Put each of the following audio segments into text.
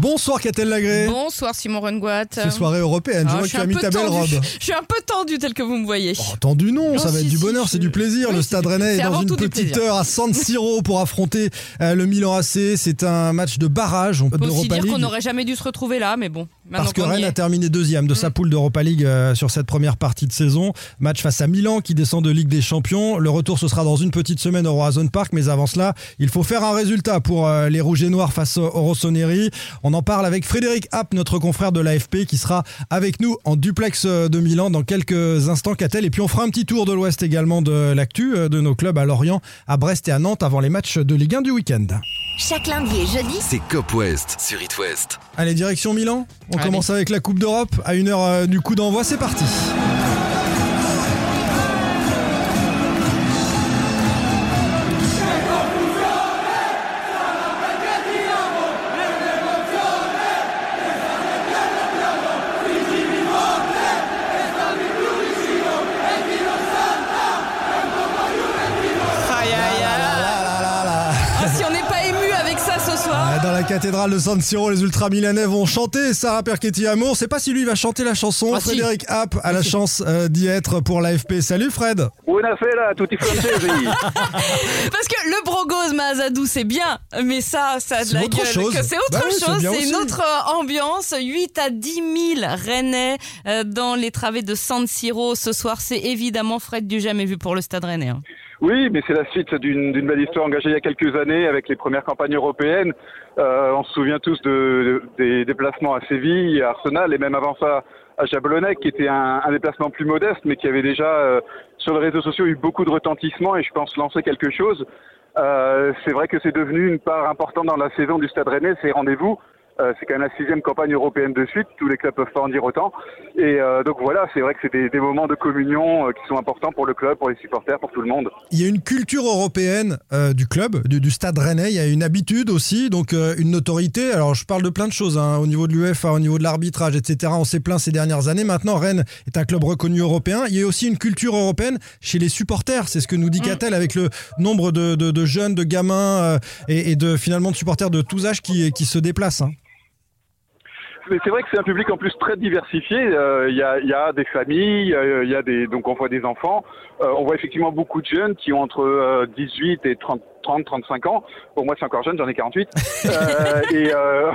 Bonsoir Catel Lagré. Bonsoir Simon Rengoat. C'est soirée européenne, je Ah, vois que tu as mis ta belle robe. Je suis un peu tendu tel que vous me voyez. Oh, Tendu non, ça Non, va si, être du si, bonheur, je- c'est du plaisir. Oui, le Stade Rennais est dans une petite heure à San Siro pour affronter euh, le Milan AC. C'est un match de barrage On peut aussi dire qu'on n'aurait jamais dû se retrouver là, mais bon. Maintenant Parce que Rennes a terminé deuxième de sa Mm. poule d'Europa League euh, sur cette première partie de saison. Match face à Milan qui descend de Ligue des Champions. Le retour ce sera dans une petite semaine au Roazhon Park, mais avant cela, il faut faire un résultat pour euh, les Rouges et Noirs face au Rossoneri. On en parle avec Frédéric App, notre confrère de l'AFP, qui sera avec nous en duplex euh, de Milan dans quelques instants, Catel. Et puis on fera un petit tour de l'Ouest également de l'actu euh, de nos clubs à Lorient, à Brest et à Nantes avant les matchs de Ligue 1 du week-end. Chaque lundi et jeudi, C'est Cop West sur It West. Allez, direction Milan. On. Commence avec la Coupe d'Europe à une heure euh, du coup d'envoi. C'est parti. La cathédrale de San Siro, les ultra milanais vont chanter Sarah Perchetti Amour. C'est pas si lui va chanter la chanson. Ah, si. Frédéric App a la chance euh, d'y être pour l'AFP. Salut Fred. Buonasera, tutti francesi. Parce que le brogose Mazadou, c'est bien, mais ça, ça a de C'est la autre gueule. C'est autre Bah c'est chose, c'est une aussi. autre euh, ambiance. 8 à 10 000 Rennais euh, dans les travées de San Siro ce soir. C'est évidemment Fred du jamais vu pour le Stade Rennais. hein. oui, mais c'est la suite d'une d'une belle histoire engagée il y a quelques années avec les premières campagnes européennes. Euh, on se souvient tous de, des déplacements à Séville, à Arsenal et même avant ça à Jablonec, qui était un, un déplacement plus modeste, mais qui avait déjà euh, sur les réseaux sociaux eu beaucoup de retentissement et je pense lancer quelque chose. Euh, c'est vrai que c'est devenu une part importante dans la saison du Stade Rennais, ces rendez-vous. Euh, c'est quand même la sixième campagne européenne de suite, tous les clubs peuvent pas en dire autant. Et euh, donc voilà, c'est vrai que c'est des, des moments de communion euh, qui sont importants pour le club, pour les supporters, pour tout le monde. Il y a une culture européenne du club, du, du Stade Rennais. Il y a une habitude aussi, donc une notoriété. Alors je parle de plein de choses hein, au niveau de l'UEFA, au niveau de l'arbitrage, etc. On s'est plaint ces dernières années. Maintenant, Rennes est un club reconnu européen. Il y a aussi une culture européenne chez les supporters. C'est ce que nous dit Catel avec le nombre de, de- de jeunes, de gamins et, et de finalement de supporters de tous âges qui, qui se déplacent. hein. Mais c'est vrai que c'est un public en plus très diversifié. Euh, Il y, a, y a des familles, euh, il y a des donc on voit des enfants. Euh, on voit effectivement beaucoup de jeunes qui ont entre euh, 18 et 30, 30, 35 ans. Pour moi, c'est encore jeune, j'en ai 48. Euh, et euh,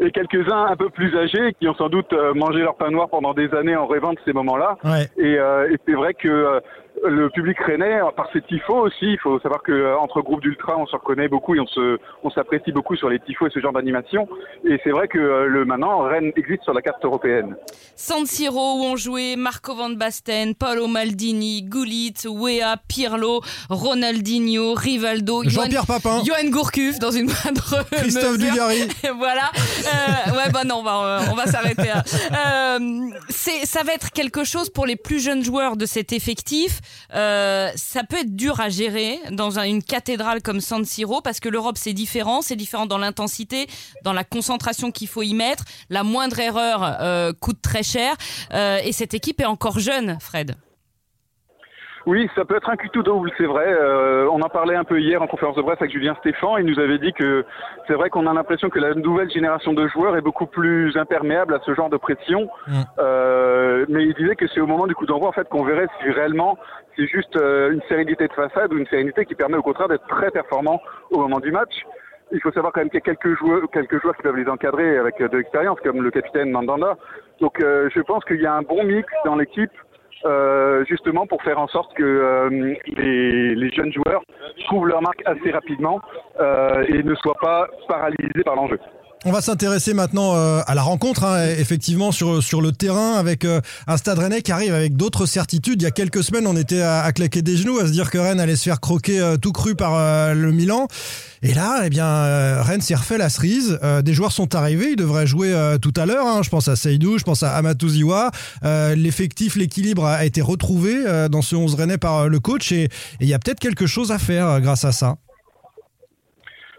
et quelques-uns un peu plus âgés qui ont sans doute euh, mangé leur pain noir pendant des années en rêvant de ces moments-là. Ouais. Et, euh, et c'est vrai que euh, le public rennais, par ses tifos aussi, il faut savoir que euh, entre groupes d'ultra, on se reconnaît beaucoup et on se, on s'apprécie beaucoup sur les tifos et ce genre d'animation. Et c'est vrai que euh, le maintenant, Rennes existe sur la carte européenne. San Siro où ont joué Marco Van Basten, Paolo Maldini, Gullit, Wea, Pirlo, Ronaldinho, Rivaldo, Jean-Pierre Papin, Johan Gourcuff dans une moindre Christophe. Dugarry. voilà. Euh, ouais, bah non, on va, on va s'arrêter là. Euh, c'est, ça va être quelque chose pour les plus jeunes joueurs de cet effectif. Euh, ça peut être dur à gérer dans un- une cathédrale comme San Siro parce que l'Europe c'est différent, c'est différent dans l'intensité, dans la concentration qu'il faut y mettre. La moindre erreur euh, coûte très cher Euh, et cette équipe est encore jeune, Fred. Oui, ça peut être un couteau double, c'est vrai. Euh, on en parlait un peu hier en conférence de presse avec Julien Stéphan. Il nous avait dit que c'est vrai qu'on a l'impression que la nouvelle génération de joueurs est beaucoup plus imperméable à ce genre de pression. Mm. Euh, mais il disait que c'est au moment du coup d'envoi en fait qu'on verrait si réellement c'est juste euh, une sérénité de façade ou une sérénité qui permet au contraire d'être très performant au moment du match. Il faut savoir quand même qu'il y a quelques joueurs, quelques joueurs qui peuvent les encadrer avec euh, de l'expérience, comme le capitaine Mandanda. Donc euh, je pense qu'il y a un bon mix dans l'équipe euh, justement pour faire en sorte que euh, les, jeunes joueurs trouvent leur marque assez rapidement euh, et ne soient pas paralysés par l'enjeu. On va s'intéresser maintenant euh, à la rencontre, hein, effectivement, sur, sur le terrain, avec euh, un Stade Rennais qui arrive avec d'autres certitudes. Il y a quelques semaines, on était à, claquer des genoux, à se dire que Rennes allait se faire croquer euh, tout cru par euh, le Milan. Et là, eh bien, euh, Rennes s'est refait la cerise. Euh, des joueurs sont arrivés, ils devraient jouer euh, tout à l'heure. hein. Je pense à Seydou, je pense à Amatou Ziwa. Euh, L'effectif, l'équilibre a été retrouvé euh, dans ce 11 Rennais par euh, le coach. Et il y a peut-être quelque chose à faire euh, grâce à ça.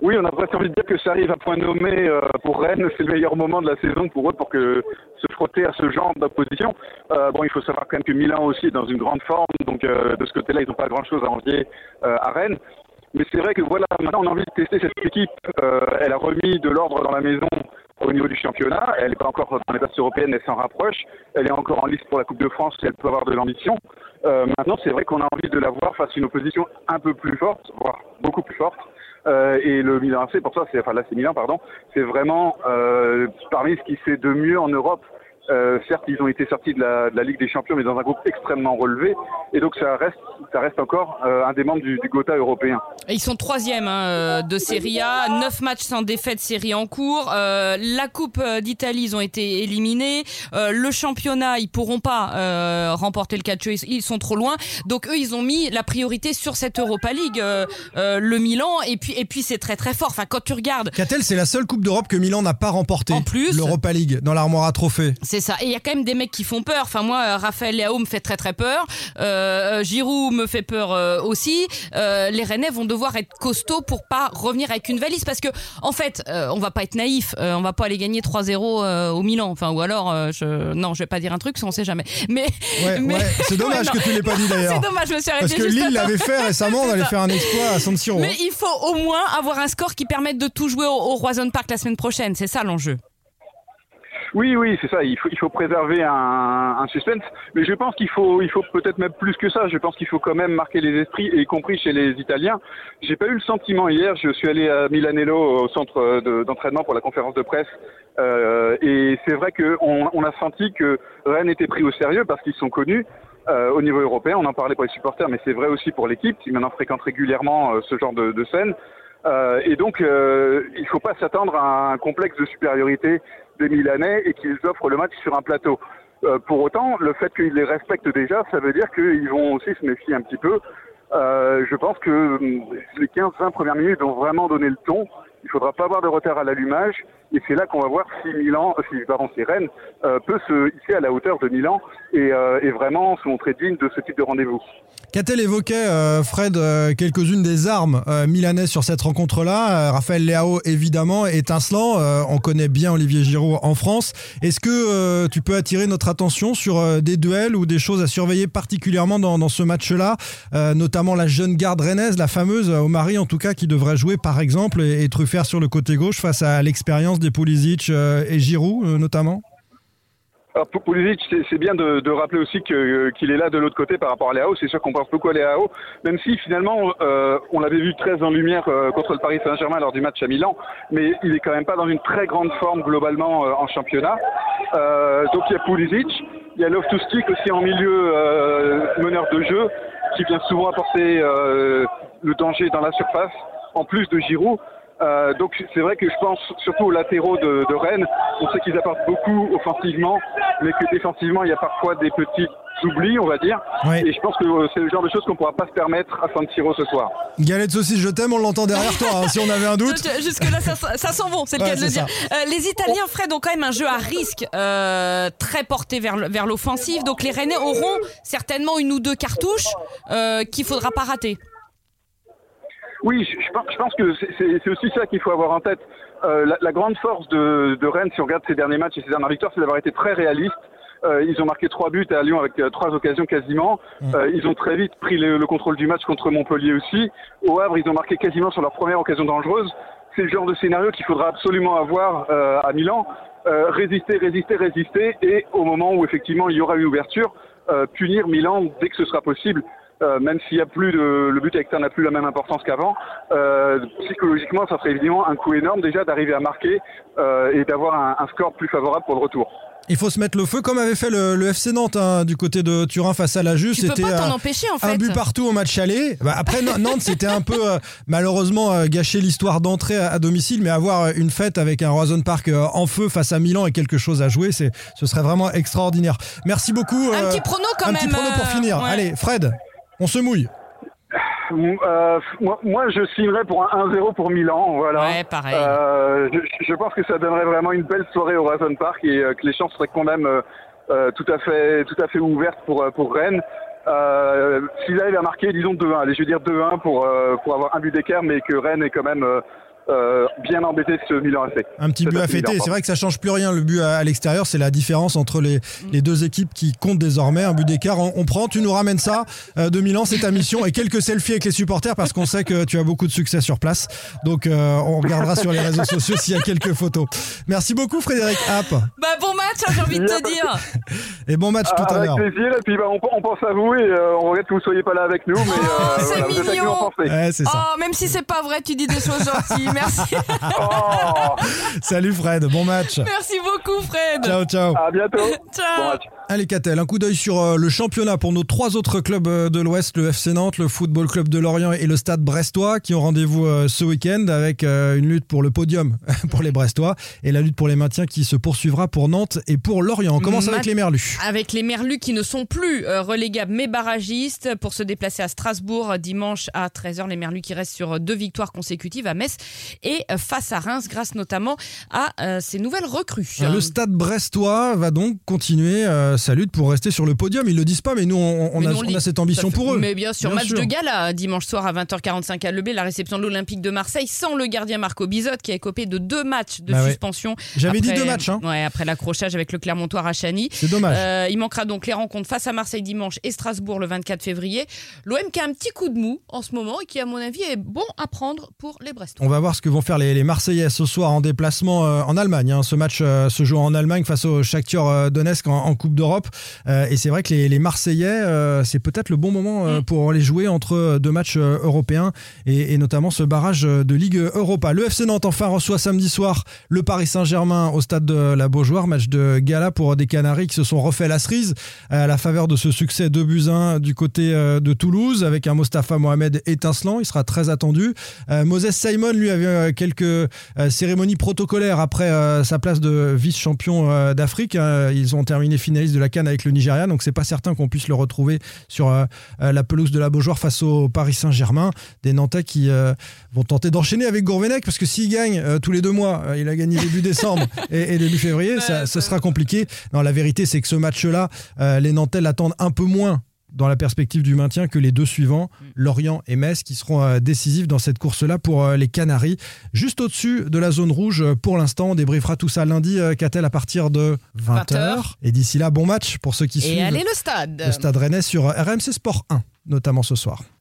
Oui, on a presque envie de dire que ça arrive à point nommé euh, pour Rennes. C'est le meilleur moment de la saison pour eux pour que se frotter à ce genre d'opposition. Euh, bon, il faut savoir quand même que Milan aussi est dans une grande forme, donc euh, de ce côté-là, ils n'ont pas grand-chose à envier euh, à Rennes. Mais c'est vrai que voilà, maintenant on a envie de tester cette équipe. Euh, elle a remis de l'ordre dans la maison au niveau du championnat. Elle n'est pas encore dans les places européennes, elle s'en rapproche. Elle est encore en liste pour la Coupe de France elle peut avoir de l'ambition. Euh, maintenant, c'est vrai qu'on a envie de la voir face à une opposition un peu plus forte, voire beaucoup plus forte. Euh, et le Milan AC, pour ça, c'est enfin là c'est Milan, pardon, c'est vraiment euh, parmi ce qui fait de mieux en Europe. Euh, certes, ils ont été sortis de la, de la, Ligue des Champions, mais dans un groupe extrêmement relevé, et donc ça reste, ça reste encore euh, un des membres du, du Gotha européen. Et ils sont troisième hein, de Serie A, neuf matchs sans défaite, série en cours. Euh, la Coupe d'Italie, ils ont été éliminés. Euh, le championnat, ils pourront pas euh, remporter le calcio, ils, ils, sont trop loin. Donc eux, ils ont mis la priorité sur cette Europa League, le Milan, et puis et puis c'est très très fort. Enfin, quand tu regardes, Catel, c'est la seule Coupe d'Europe que Milan n'a pas remportée. En plus, l'Europa League dans l'armoire à trophées. C'est ça. Et il y a quand même des mecs qui font peur. Enfin, moi, Raphaël Leao me fait très très peur. Euh, Giroud me fait peur euh, aussi. Euh, les Rennais vont devoir être costauds pour pas revenir avec une valise parce que, en fait, euh, on va pas être naïf. Euh, on va pas aller gagner 3-0 au Milan. Enfin, ou alors, je... non, je vais pas dire un truc, on sait jamais. Mais, ouais, mais... Ouais. c'est dommage ouais, que tu l'aies pas dit d'ailleurs. C'est dommage, je me suis Parce que Lille l'avait fait récemment, on allait faire un exploit à San Siro. Mais il faut au moins avoir un score qui permette de tout jouer au, au Roison Park la semaine prochaine. C'est ça l'enjeu. Oui, oui, c'est ça. Il faut, il faut préserver un, un, suspense, mais je pense qu'il faut, il faut peut-être même plus que ça. Je pense qu'il faut quand même marquer les esprits, y compris chez les Italiens. J'ai pas eu le sentiment hier. Je suis allé à Milanello au centre d'entraînement de, pour la conférence de presse, euh, et c'est vrai qu'on on a senti que Rennes était pris au sérieux parce qu'ils sont connus. Euh, au niveau européen, on en parlait pour les supporters, mais c'est vrai aussi pour l'équipe qui maintenant fréquente régulièrement euh, ce genre de, de scène. Euh, et donc, euh, il ne faut pas s'attendre à un complexe de supériorité des Milanais et qu'ils offrent le match sur un plateau. Euh, pour autant, le fait qu'ils les respectent déjà, ça veut dire qu'ils vont aussi se méfier un petit peu. Euh, je pense que les 15-20 premières minutes ont vraiment donné le ton. Il ne faudra pas avoir de retard à l'allumage. Et c'est là qu'on va voir si Milan, si, pardon, si Rennes euh, peut se hisser à la hauteur de Milan et, euh, et vraiment se montrer digne de ce type de rendez-vous. Qu'a-t-elle évoqué, euh, Fred, euh, quelques-unes des armes euh, milanaises sur cette rencontre-là? Raphaël Leao, évidemment, étincelant. on connaît bien Olivier Giroud en France. Est-ce que tu peux attirer notre attention sur des duels ou des choses à surveiller particulièrement dans, dans ce match-là? Notamment la jeune garde rennaise, la fameuse Omari, en tout cas, qui devrait jouer, par exemple, et, et Truffert sur le côté gauche face à l'expérience des Pulisic et Giroud, notamment? Alors Pulisic, c'est bien de, de, rappeler aussi qu'il qu est là de l'autre côté par rapport à Léao. C'est sûr qu'on pense beaucoup à Léao, même si finalement euh, on l'avait vu très en lumière euh, contre le Paris Saint-Germain lors du match à Milan, mais il est quand même pas dans une très grande forme globalement euh, en championnat. donc il y a Pulisic, il y a Loftus-Cheek aussi en milieu meneur de jeu, qui vient souvent apporter le danger dans la surface, en plus de Giroud. Euh, donc c'est vrai que je pense surtout aux latéraux de, de Rennes. On sait qu'ils apportent beaucoup offensivement, mais que défensivement il y a parfois des petits oublis, on va dire. Oui. Et je pense que c'est le genre de choses qu'on pourra pas se permettre à San Siro ce soir. Galette saucisse, je t'aime, on l'entend derrière toi. Hein, si on avait un doute. Jusque là, ça, ça sent bon, c'est le Ouais, cas de le dire. Euh, les Italiens, Fred, ont quand même un jeu à risque euh, très porté vers le- vers l'offensive. Donc les Rennais auront certainement une ou deux cartouches euh, qu'il faudra pas rater. Oui, je, je pense, que c'est- aussi ça qu'il faut avoir en tête. Euh, la, la grande force de, de Rennes, si on regarde ses derniers matchs et ses dernières victoires, c'est d'avoir été très réaliste. Euh, ils ont marqué trois buts à Lyon avec euh, trois occasions quasiment. Euh, ils ont très vite pris le, le contrôle du match contre Montpellier aussi. Au Havre, ils ont marqué quasiment sur leur première occasion dangereuse. C'est le genre de scénario qu'il faudra absolument avoir euh, à Milan. Euh, résister, résister, résister, et au moment où effectivement il y aura une ouverture, euh, punir Milan dès que ce sera possible. Euh, même s'il y a plus de, le but externe n'a plus la même importance qu'avant, euh, psychologiquement, ça serait évidemment un coup énorme déjà d'arriver à marquer euh, et d'avoir un, un score plus favorable pour le retour. Il faut se mettre le feu comme avait fait le, le FC Nantes hein, du côté de Turin face à la Juve. Tu peux C'était pas t'en euh, empêcher en un fait. but partout au match aller. Bah, après Nan- Nantes, c'était un peu euh, malheureusement euh, gâché l'histoire d'entrée à, à domicile, mais avoir une fête avec un Roison Park euh, en feu face à Milan et quelque chose à jouer, c'est ce serait vraiment extraordinaire. Merci beaucoup. Un petit prono quand un même. petit prono pour finir. ouais. Allez, Fred, on se mouille. Euh, moi, moi, je signerais pour un 1-0 pour Milan, voilà. Ouais, pareil. Euh, je, je pense que ça donnerait vraiment une belle soirée au Horizon Park et euh, que les chances seraient quand même euh, euh, tout à fait, tout à fait ouvertes pour euh, pour Rennes. Euh, S'ils arrivent à marquer, disons 2-1, allez, je veux dire 2-1 pour euh, pour avoir un but d'écart, mais que Rennes est quand même euh, bien embêter ce Milan AC. Un petit but à fêter. C'est vrai que ça change plus rien. Le but à, à l'extérieur, c'est la différence entre les, les deux équipes qui comptent désormais. Un but d'écart. On, on prend, tu nous ramènes ça euh, de Milan, c'est ta mission. Et quelques selfies avec les supporters parce qu'on sait que tu as beaucoup de succès sur place. Donc, euh, on regardera sur les réseaux sociaux s'il y a quelques photos. Merci beaucoup, Frédéric App. Bah bon match, hein, j'ai envie de te dire. Et bon match tout à Ah, Avec l'heure. plaisir, et puis bah, on, on pense à vous et euh, on regrette que vous ne soyez pas là avec nous, mais Oh, euh, c'est voilà, nous mignon. en pensée. Ouais, c'est ça. Oh, même si c'est pas vrai, tu dis des choses gentilles. Merci. Oh, Salut Fred, bon match. Merci beaucoup, Fred. Ciao, ciao. à bientôt. Ciao. Bon match. Allez Catel, un coup d'œil sur euh, le championnat pour nos trois autres clubs euh, de l'Ouest, le FC Nantes, le Football Club de Lorient et le Stade Brestois qui ont rendez-vous euh, ce week-end avec une lutte pour le podium pour les Brestois et la lutte pour les maintiens qui se poursuivra pour Nantes et pour Lorient. On commence avec Mat- les Merlus. Avec les Merlus qui ne sont plus relégables mais barragistes pour se déplacer à Strasbourg dimanche à 13h. Les Merlus qui restent sur deux victoires consécutives à Metz et face à Reims grâce notamment à ces nouvelles recrues. Le Stade Brestois va donc continuer sa lutte pour rester sur le podium. Ils le disent pas, mais nous on, on Mais a, on a cette ambition pour eux. Mais bien sûr, Bien match sûr. de gala dimanche soir à 20h45 à Lebé, la réception de l'Olympique de Marseille sans le gardien Marco Bizot qui a écopé de deux matchs de Bah ouais. suspension. J'avais dit deux matchs. Hein. Ouais, après l'accrochage avec le Clermontois à Chani. C'est dommage. Euh, il manquera donc les rencontres face à Marseille dimanche et Strasbourg le 24 février. L'OM qui a un petit coup de mou en ce moment et qui, à mon avis, est bon à prendre pour les Brestois. On va voir ce que vont faire les, les Marseillais ce soir en déplacement euh, en Allemagne. hein. Ce match euh, se joue en Allemagne face au Shakhtar euh, Donetsk en, en Coupe d'Europe. Euh, et c'est vrai que les, les Marseillais, euh, c'est peut-être le bon moment euh, Mm. pour les jouer entre deux matchs européens et, et notamment ce barrage de Ligue Europa. Le FC Nantes enfin reçoit samedi soir le Paris Saint-Germain au stade de la Beaujoire. Match de gala pour des Canaries qui se sont refait la cerise à la faveur de ce succès de buts 1 du côté de Toulouse avec un Mostafa Mohamed étincelant. Il sera très attendu. Moses Simon, lui, avait quelques cérémonies protocolaires après sa place de vice-champion d'Afrique. Euh, ils ont terminé finaliste de la Cannes avec le Nigeria, donc c'est pas certain qu'on puisse le retrouver sur euh, euh, la pelouse de la Beaujoire face au Paris Saint-Germain. Des Nantais qui euh, vont tenter d'enchaîner avec Gourvenec parce que s'il gagne euh, tous les deux mois, il a gagné début décembre et, et début février, ça, ce sera compliqué. Non, la vérité, c'est que ce match-là, les Nantais l'attendent un peu moins dans la perspective du maintien que les deux suivants, Lorient et Metz, qui seront euh, décisifs dans cette course-là pour euh, les Canaries. Juste au-dessus de la zone rouge euh, pour l'instant. On débriefera tout ça lundi, Catel, à partir de 20h. 20h. Et d'ici là, bon match pour ceux qui Et suivent allez le stade. le Stade Rennais sur RMC Sport 1, notamment ce soir.